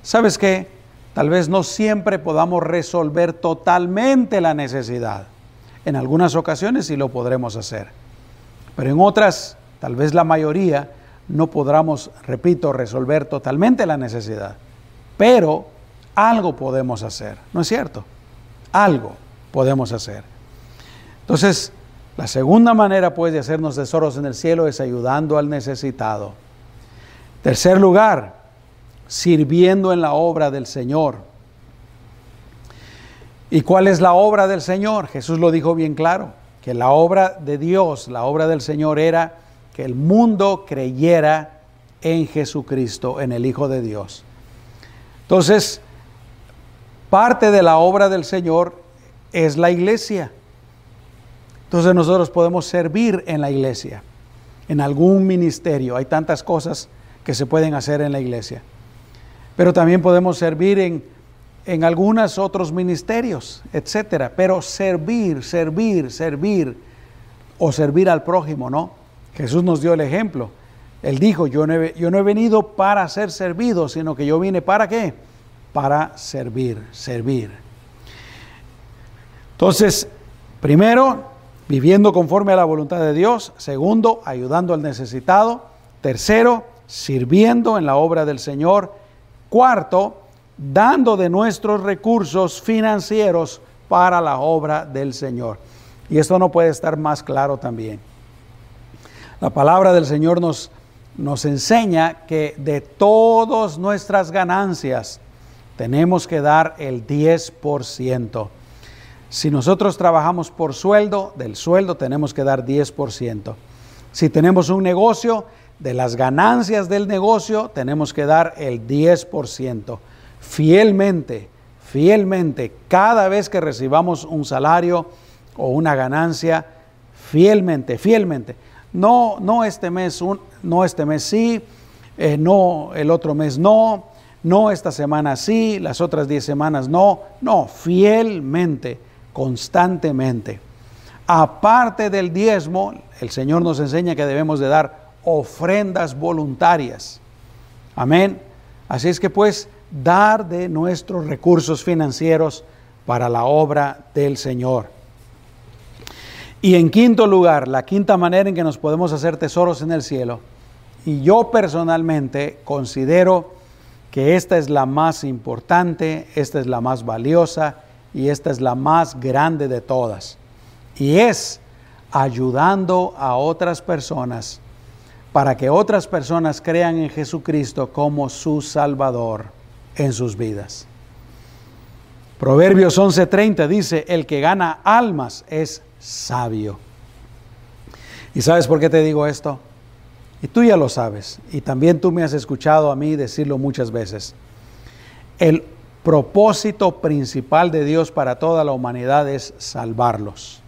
¿Sabes qué? Tal vez no siempre podamos resolver totalmente la necesidad. En algunas ocasiones sí lo podremos hacer, pero en otras, tal vez la mayoría, no podremos, repito, resolver totalmente la necesidad, pero algo podemos hacer, ¿no es cierto? Algo podemos hacer. Entonces, la segunda manera pues de hacernos tesoros en el cielo es ayudando al necesitado. Tercer lugar, sirviendo en la obra del Señor. ¿Y cuál es la obra del Señor? Jesús lo dijo bien claro, que la obra de Dios, la obra del Señor era que el mundo creyera en Jesucristo, en el Hijo de Dios. Entonces, parte de la obra del Señor es la iglesia. Entonces nosotros podemos servir en la iglesia, en algún ministerio. Hay tantas cosas que se pueden hacer en la iglesia. Pero también podemos servir en, en algunos otros ministerios, etcétera. Pero servir, servir, servir o servir al prójimo, ¿no? Jesús nos dio el ejemplo. Él dijo, yo no, he, yo no he venido para ser servido, sino que yo vine para qué? Para servir, servir. Entonces, primero, viviendo conforme a la voluntad de Dios. Segundo, ayudando al necesitado. Tercero, sirviendo en la obra del Señor. Cuarto, dando de nuestros recursos financieros para la obra del Señor. Y esto no puede estar más claro también. La palabra del Señor nos nos enseña que de todas nuestras ganancias tenemos que dar el 10%. Si nosotros trabajamos por sueldo, del sueldo tenemos que dar 10%. Si tenemos un negocio, de las ganancias del negocio tenemos que dar el 10%. Fielmente, fielmente, cada vez que recibamos un salario o una ganancia, fielmente, fielmente. No, no este mes, no este mes sí, eh, no el otro mes no, no esta semana sí, las otras 10 semanas no, no, fielmente, constantemente. Aparte del diezmo, el Señor nos enseña que debemos de dar ofrendas voluntarias. Amén. Así es que pues dar de nuestros recursos financieros para la obra del Señor. Y en quinto lugar, la quinta manera en que nos podemos hacer tesoros en el cielo. Y yo personalmente considero que esta es la más importante, esta es la más valiosa y esta es la más grande de todas. Y es ayudando a otras personas para que otras personas crean en Jesucristo como su Salvador en sus vidas. Proverbios 11:30 dice, el que gana almas es sabio. ¿Y sabes por qué te digo esto? Y tú ya lo sabes, y también tú me has escuchado a mí decirlo muchas veces. El propósito principal de Dios para toda la humanidad es salvarlos.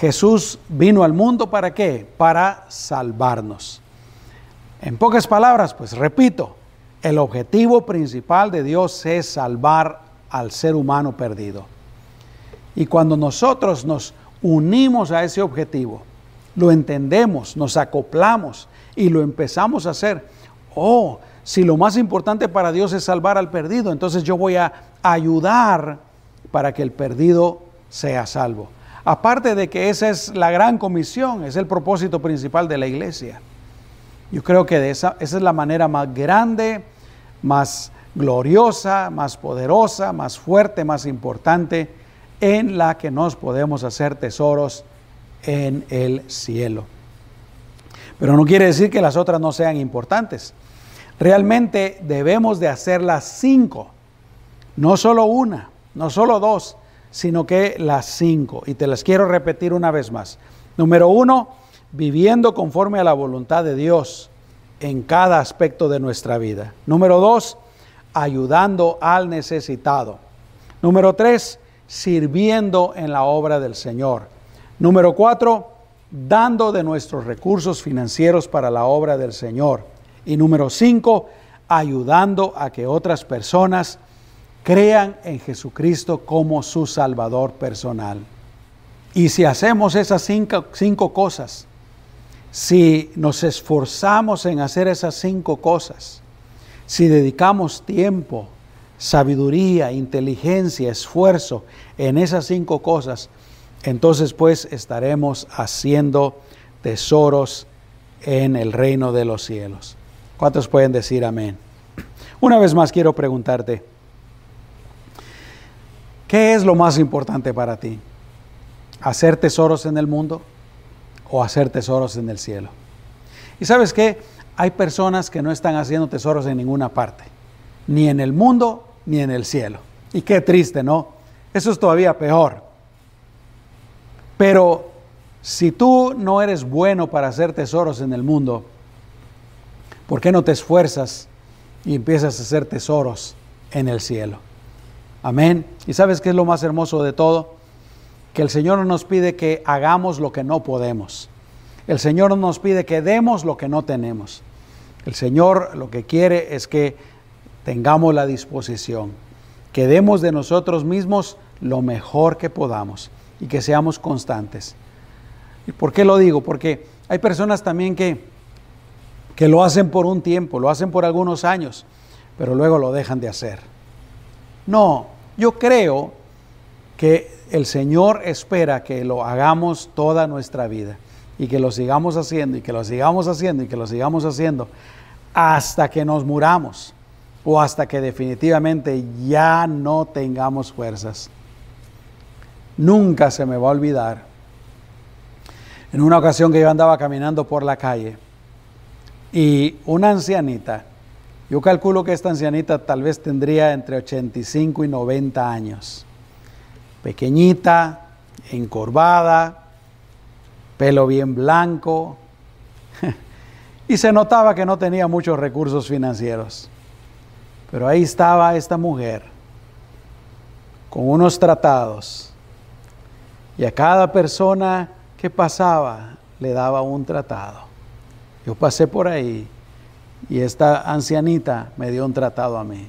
Jesús vino al mundo para qué? Para salvarnos. En pocas palabras, pues repito, el objetivo principal de Dios es salvar al ser humano perdido. Y cuando nosotros nos unimos a ese objetivo, lo entendemos, nos acoplamos y lo empezamos a hacer. Oh, si lo más importante para Dios es salvar al perdido, entonces yo voy a ayudar para que el perdido sea salvo. Aparte de que esa es la gran comisión, es el propósito principal de la iglesia. Yo creo que esa, esa es la manera más grande, más gloriosa, más poderosa, más fuerte, más importante en la que nos podemos hacer tesoros en el cielo. Pero no quiere decir que las otras no sean importantes. Realmente debemos de hacer las cinco, no solo una, no solo dos, sino que las cinco. Y te las quiero repetir una vez más. Número uno, viviendo conforme a la voluntad de Dios en cada aspecto de nuestra vida. Número dos, ayudando al necesitado. Número tres, sirviendo en la obra del Señor. Número cuatro, dando de nuestros recursos financieros para la obra del Señor. Y número cinco, ayudando a que otras personas crean en Jesucristo como su Salvador personal. Y si hacemos esas cinco, cinco, cosas, si nos esforzamos en hacer esas cinco cosas, si dedicamos tiempo, sabiduría, inteligencia, esfuerzo en esas cinco cosas, entonces pues estaremos haciendo tesoros en el reino de los cielos. ¿Cuántos pueden decir amén? Una vez más quiero preguntarte, ¿qué es lo más importante para ti? ¿Hacer tesoros en el mundo o hacer tesoros en el cielo? Y sabes qué? Hay personas que no están haciendo tesoros en ninguna parte, ni en el mundo ni en el cielo. Y qué triste, ¿no? Eso es todavía peor. Pero si tú no eres bueno para hacer tesoros en el mundo, ¿por qué no te esfuerzas y empiezas a hacer tesoros en el cielo? Amén. ¿Y sabes qué es lo más hermoso de todo? Que el Señor nos pide que hagamos lo que no podemos. El Señor nos pide que demos lo que no tenemos. El Señor lo que quiere es que tengamos la disposición, que demos de nosotros mismos lo mejor que podamos y que seamos constantes. ¿Y por qué lo digo? Porque hay personas también que, que lo hacen por un tiempo, lo hacen por algunos años, pero luego lo dejan de hacer. No, yo creo que el Señor espera que lo hagamos toda nuestra vida y que lo sigamos haciendo y que lo sigamos haciendo y que lo sigamos haciendo hasta que nos muramos o hasta que definitivamente ya no tengamos fuerzas. Nunca se me va a olvidar. En una ocasión que yo andaba caminando por la calle y una ancianita, yo calculo que esta ancianita tal vez tendría entre 85 y 90 años, pequeñita, encorvada, pelo bien blanco, y se notaba que no tenía muchos recursos financieros. Pero ahí estaba esta mujer con unos tratados y a cada persona que pasaba le daba un tratado. Yo pasé por ahí y esta ancianita me dio un tratado a mí.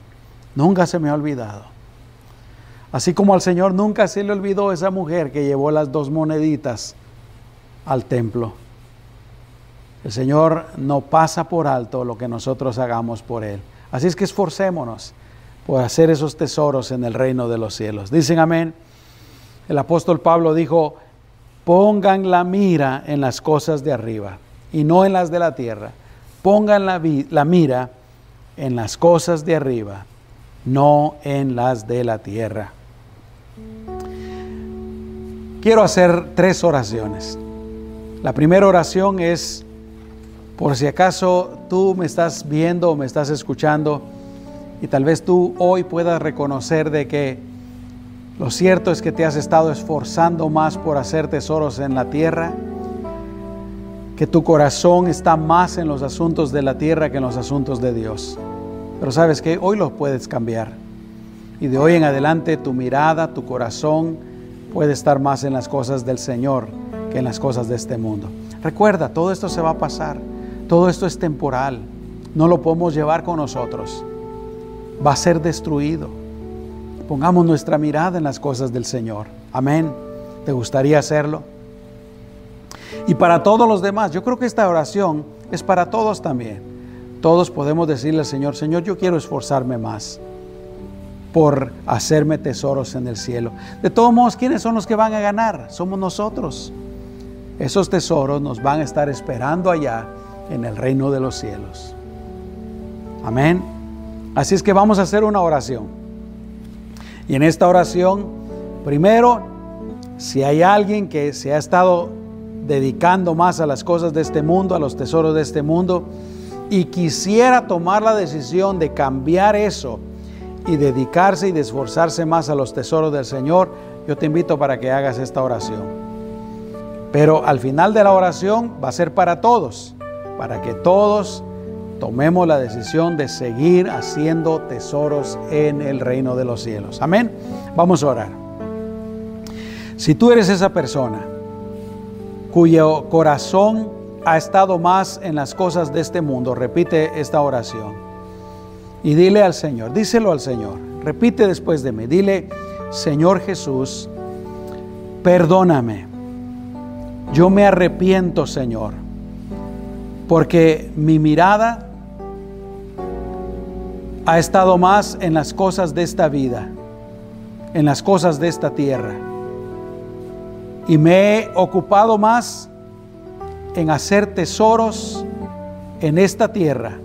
Nunca se me ha olvidado. Así como al Señor nunca se le olvidó esa mujer que llevó las dos moneditas al templo. El Señor no pasa por alto lo que nosotros hagamos por Él. Así es que esforcémonos por hacer esos tesoros en el reino de los cielos. Dicen amén. El apóstol Pablo dijo, pongan la mira en las cosas de arriba y no en las de la tierra. Pongan la, la mira en las cosas de arriba, no en las de la tierra. Quiero hacer tres oraciones. La primera oración es, por si acaso tú me estás viendo o me estás escuchando y tal vez tú hoy puedas reconocer de que lo cierto es que te has estado esforzando más por hacer tesoros en la tierra, que tu corazón está más en los asuntos de la tierra que en los asuntos de Dios. Pero sabes que hoy lo puedes cambiar. Y de hoy en adelante tu mirada, tu corazón puede estar más en las cosas del Señor que en las cosas de este mundo. Recuerda, todo esto se va a pasar, todo esto es temporal, no lo podemos llevar con nosotros, va a ser destruido. Pongamos nuestra mirada en las cosas del Señor. Amén. ¿Te gustaría hacerlo? Y para todos los demás, yo creo que esta oración es para todos también. Todos podemos decirle al Señor, Señor, yo quiero esforzarme más por hacerme tesoros en el cielo. De todos modos, ¿quiénes son los que van a ganar? Somos nosotros esos tesoros nos van a estar esperando allá en el reino de los cielos. Amén. Así es que vamos a hacer una oración. Y en esta oración, primero, si hay alguien que se ha estado dedicando más a las cosas de este mundo, a los tesoros de este mundo, y quisiera tomar la decisión de cambiar eso y dedicarse y de esforzarse más a los tesoros del Señor, yo te invito para que hagas esta oración. Pero al final de la oración va a ser para todos, para que todos tomemos la decisión de seguir haciendo tesoros en el reino de los cielos. Amén. Vamos a orar. Si tú eres esa persona cuyo corazón ha estado más en las cosas de este mundo, repite esta oración. Y dile al Señor, díselo al Señor, repite después de mí, dile, Señor Jesús, perdóname. Yo me arrepiento, Señor, porque mi mirada ha estado más en las cosas de esta vida, en las cosas de esta tierra. Y me he ocupado más en hacer tesoros en esta tierra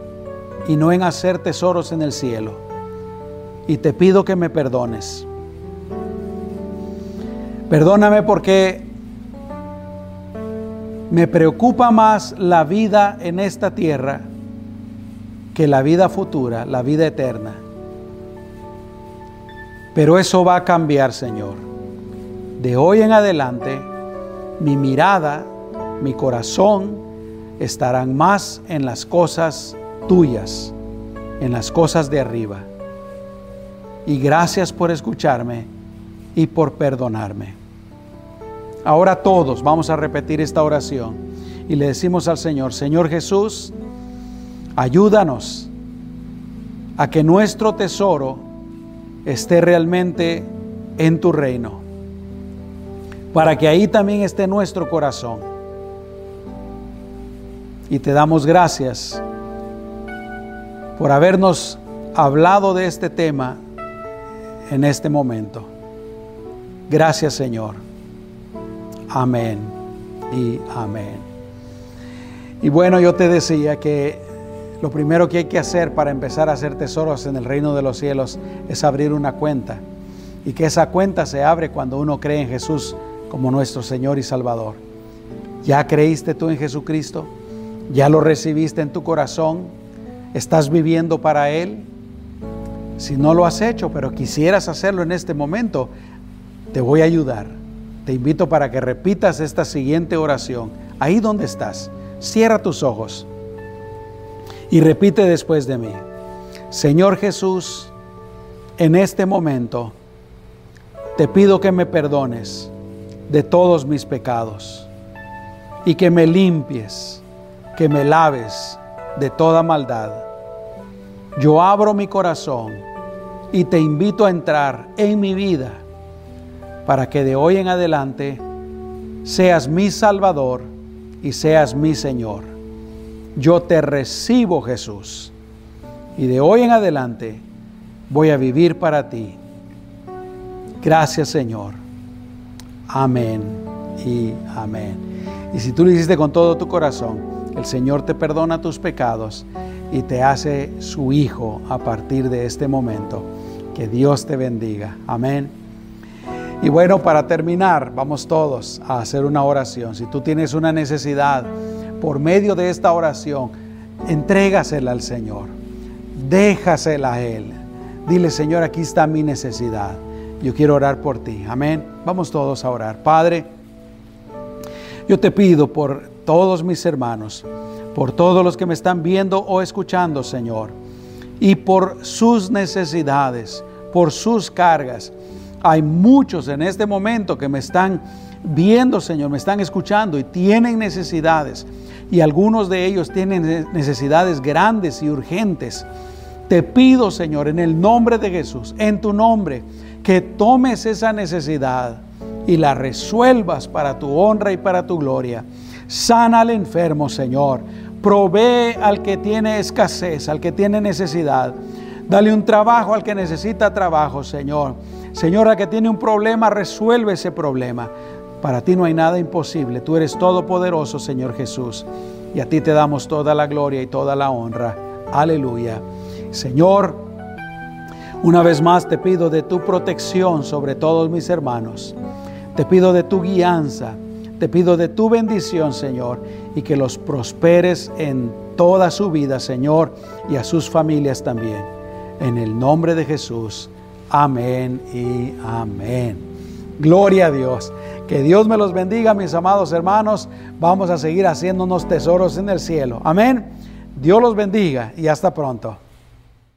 y no en hacer tesoros en el cielo. Y te pido que me perdones. Perdóname porque me preocupa más la vida en esta tierra que la vida futura, la vida eterna. Pero eso va a cambiar, Señor. De hoy en adelante, mi mirada, mi corazón estarán más en las cosas tuyas, en las cosas de arriba. Y gracias por escucharme y por perdonarme. Ahora todos vamos a repetir esta oración y le decimos al Señor, Señor Jesús, ayúdanos a que nuestro tesoro esté realmente en tu reino, para que ahí también esté nuestro corazón. Y te damos gracias por habernos hablado de este tema en este momento. Gracias Señor. Amén y amén. Y bueno, yo te decía que lo primero que hay que hacer para empezar a hacer tesoros en el reino de los cielos es abrir una cuenta. Y que esa cuenta se abre cuando uno cree en Jesús como nuestro Señor y Salvador. ¿Ya creíste tú en Jesucristo? ¿Ya lo recibiste en tu corazón? ¿Estás viviendo para Él? Si no lo has hecho, pero quisieras hacerlo en este momento, te voy a ayudar. Te invito para que repitas esta siguiente oración. Ahí donde estás, cierra tus ojos y repite después de mí. Señor Jesús, en este momento te pido que me perdones de todos mis pecados y que me limpies, que me laves de toda maldad. Yo abro mi corazón y te invito a entrar en mi vida para que de hoy en adelante seas mi Salvador y seas mi Señor. Yo te recibo Jesús y de hoy en adelante voy a vivir para ti. Gracias Señor. Amén y amén. Y si tú lo hiciste con todo tu corazón, el Señor te perdona tus pecados y te hace su hijo a partir de este momento. Que Dios te bendiga. Amén. Y bueno, para terminar, vamos todos a hacer una oración. Si tú tienes una necesidad, por medio de esta oración, entrégasela al Señor. Déjasela a Él. Dile, Señor, aquí está mi necesidad. Yo quiero orar por ti. Amén. Vamos todos a orar. Padre, yo te pido por todos mis hermanos, por todos los que me están viendo o escuchando, Señor, y por sus necesidades, por sus cargas. Hay muchos en este momento que me están viendo, Señor, me están escuchando y tienen necesidades. Y algunos de ellos tienen necesidades grandes y urgentes. Te pido, Señor, en el nombre de Jesús, en tu nombre, que tomes esa necesidad y la resuelvas para tu honra y para tu gloria. Sana al enfermo, Señor. Provee al que tiene escasez, al que tiene necesidad. Dale un trabajo al que necesita trabajo, Señor. Señora que tiene un problema, resuelve ese problema. Para ti no hay nada imposible. Tú eres todopoderoso, Señor Jesús. Y a ti te damos toda la gloria y toda la honra. Aleluya. Señor, una vez más te pido de tu protección sobre todos mis hermanos. Te pido de tu guianza. Te pido de tu bendición, Señor, y que los prosperes en toda su vida, Señor, y a sus familias también. En el nombre de Jesús. Amén y amén. Gloria a Dios. Que Dios me los bendiga, mis amados hermanos. Vamos a seguir haciéndonos tesoros en el cielo. Amén. Dios los bendiga y hasta pronto.